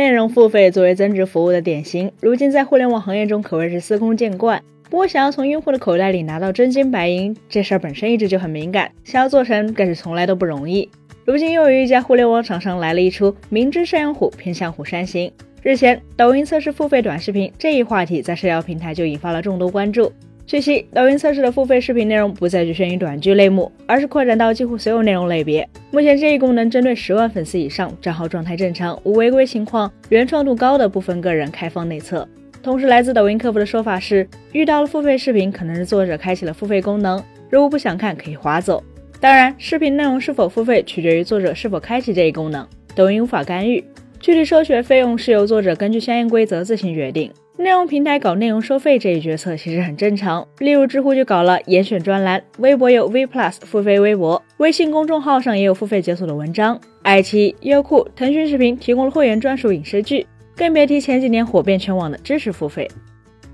内容付费作为增值服务的典型，如今在互联网行业中可谓是司空见惯。不过，想要从用户的口袋里拿到真金白银，这事儿本身一直就很敏感，想要做成更是从来都不容易。如今又有一家互联网厂商来了一出“明知山有虎，偏向虎山行”。日前，抖音测试付费短视频这一话题在社交平台就引发了众多关注。据悉，抖音测试的付费视频内容不再局限于短剧类目，而是扩展到几乎所有内容类别。目前，这一功能针对十万粉丝以上、账号状态正常、无违规情况、原创度高的部分个人开放内测。同时，来自抖音客服的说法是，遇到了付费视频，可能是作者开启了付费功能，如果不想看，可以划走。当然，视频内容是否付费取决于作者是否开启这一功能，抖音无法干预。具体收取费用是由作者根据相应规则自行决定。内容平台搞内容收费这一决策其实很正常，例如知乎就搞了严选专栏，微博有 V Plus 付费微博，微信公众号上也有付费解锁的文章，爱奇艺、优酷、腾讯视频提供了会员专属影视剧，更别提前几年火遍全网的知识付费。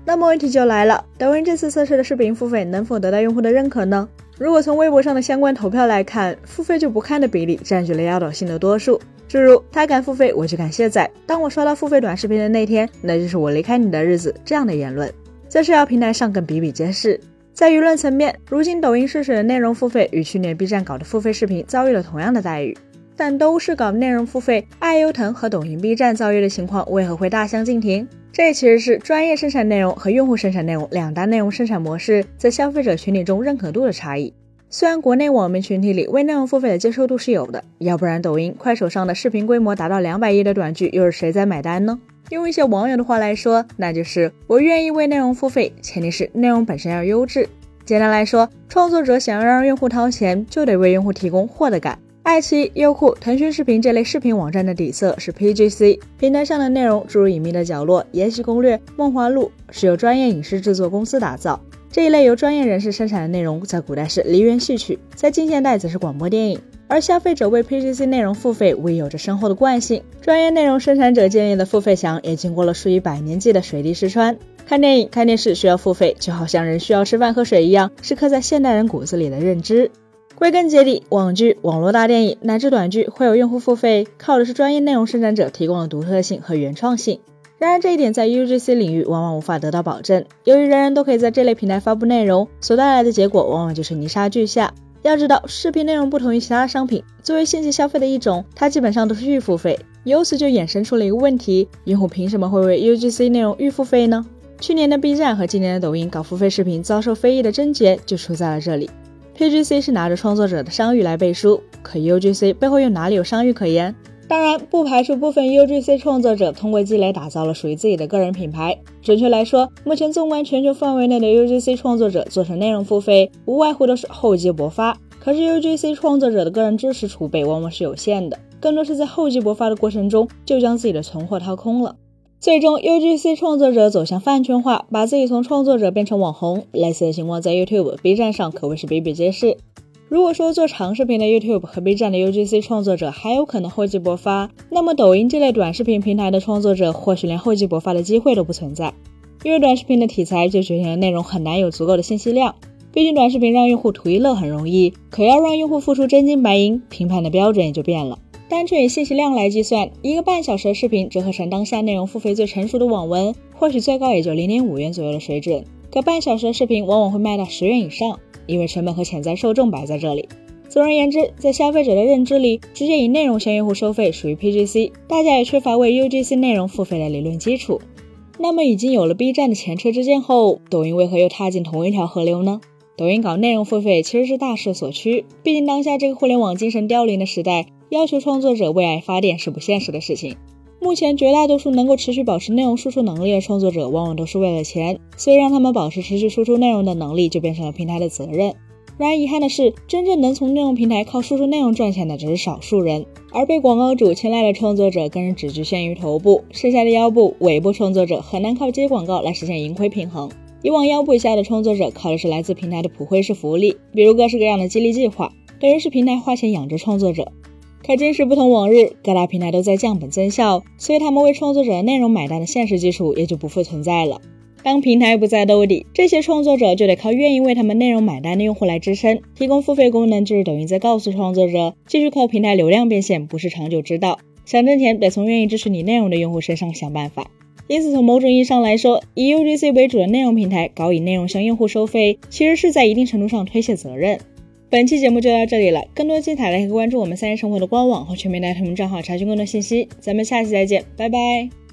那么问题就来了，抖音这次测试的视频付费能否得到用户的认可呢？如果从微博上的相关投票来看，付费就不看的比例占据了压倒性的多数。诸如他敢付费，我就敢卸载。当我刷到付费短视频的那天，那就是我离开你的日子。这样的言论在社交平台上更比比皆是。在舆论层面，如今抖音试水的内容付费与去年 B 站搞的付费视频遭遇了同样的待遇，但都是搞内容付费，爱优腾和抖音、B 站遭遇的情况为何会大相径庭？这其实是专业生产内容和用户生产内容两大内容生产模式在消费者群体中认可度的差异。虽然国内网民群体里为内容付费的接受度是有的，要不然抖音、快手上的视频规模达到两百亿的短剧，又是谁在买单呢？用一些网友的话来说，那就是我愿意为内容付费，前提是内容本身要优质。简单来说，创作者想要让用户掏钱，就得为用户提供获得感。爱奇艺、优酷、腾讯视频这类视频网站的底色是 PGC，平台上的内容诸如《隐秘的角落》《延禧攻略》《梦华录》，是由专业影视制作公司打造。这一类由专业人士生产的内容，在古代是梨园戏曲，在近现代则是广播电影。而消费者为 PGC 内容付费，无疑有着深厚的惯性。专业内容生产者建立的付费墙，也经过了数以百年计的水滴石穿。看电影、看电视需要付费，就好像人需要吃饭喝水一样，是刻在现代人骨子里的认知。归根结底，网剧、网络大电影乃至短剧会有用户付费，靠的是专业内容生产者提供的独特性和原创性。然而，这一点在 UGC 领域往往无法得到保证。由于人人都可以在这类平台发布内容，所带来的结果往往就是泥沙俱下。要知道，视频内容不同于其他商品，作为信息消费的一种，它基本上都是预付费。由此就衍生出了一个问题：用户凭什么会为 UGC 内容预付费呢？去年的 B 站和今年的抖音搞付费视频遭受非议的症结就出在了这里。PGC 是拿着创作者的商誉来背书，可 UGC 背后又哪里有商誉可言？当然，不排除部分 UGC 创作者通过积累打造了属于自己的个人品牌。准确来说，目前纵观全球范围内的 UGC 创作者做成内容付费，无外乎都是厚积薄发。可是 UGC 创作者的个人知识储备往往是有限的，更多是在厚积薄发的过程中就将自己的存货掏空了。最终，UGC 创作者走向饭圈化，把自己从创作者变成网红，类似的情况在 YouTube、B 站上可谓是比比皆是。如果说做长视频的 YouTube 和 B 站的 UGC 创作者还有可能厚积薄发，那么抖音这类短视频平台的创作者或许连厚积薄发的机会都不存在。因为短视频的题材就决定了内容很难有足够的信息量。毕竟短视频让用户图一乐很容易，可要让用户付出真金白银，评判的标准也就变了。单纯以信息量来计算，一个半小时的视频折合成当下内容付费最成熟的网文，或许最高也就零点五元左右的水准。可半小时的视频往往会卖到十元以上。因为成本和潜在受众摆在这里。总而言之，在消费者的认知里，直接以内容向用户收费属于 PGC，大家也缺乏为 UGC 内容付费的理论基础。那么，已经有了 B 站的前车之鉴后，抖音为何又踏进同一条河流呢？抖音搞内容付费其实是大势所趋，毕竟当下这个互联网精神凋零的时代，要求创作者为爱发电是不现实的事情。目前绝大多数能够持续保持内容输出能力的创作者，往往都是为了钱，所以让他们保持持续输出内容的能力，就变成了平台的责任。然而遗憾的是，真正能从内容平台靠输出内容赚钱的只是少数人，而被广告主青睐的创作者更是只局限于头部，剩下的腰部、尾部创作者很难靠接广告来实现盈亏平衡。以往腰部以下的创作者靠的是来自平台的普惠式福利，比如各式各样的激励计划，等于是平台花钱养着创作者。可今时不同往日，各大平台都在降本增效，所以他们为创作者的内容买单的现实基础也就不复存在了。当平台不再兜底，这些创作者就得靠愿意为他们内容买单的用户来支撑。提供付费功能就是抖音在告诉创作者，继续靠平台流量变现不是长久之道。想挣钱得从愿意支持你内容的用户身上想办法。因此，从某种意义上来说，以 UGC 为主的内容平台搞以内容向用户收费，其实是在一定程度上推卸责任。本期节目就到这里了，更多精彩可以关注我们三一生活的官网和全民大同名账号查询更多信息。咱们下期再见，拜拜。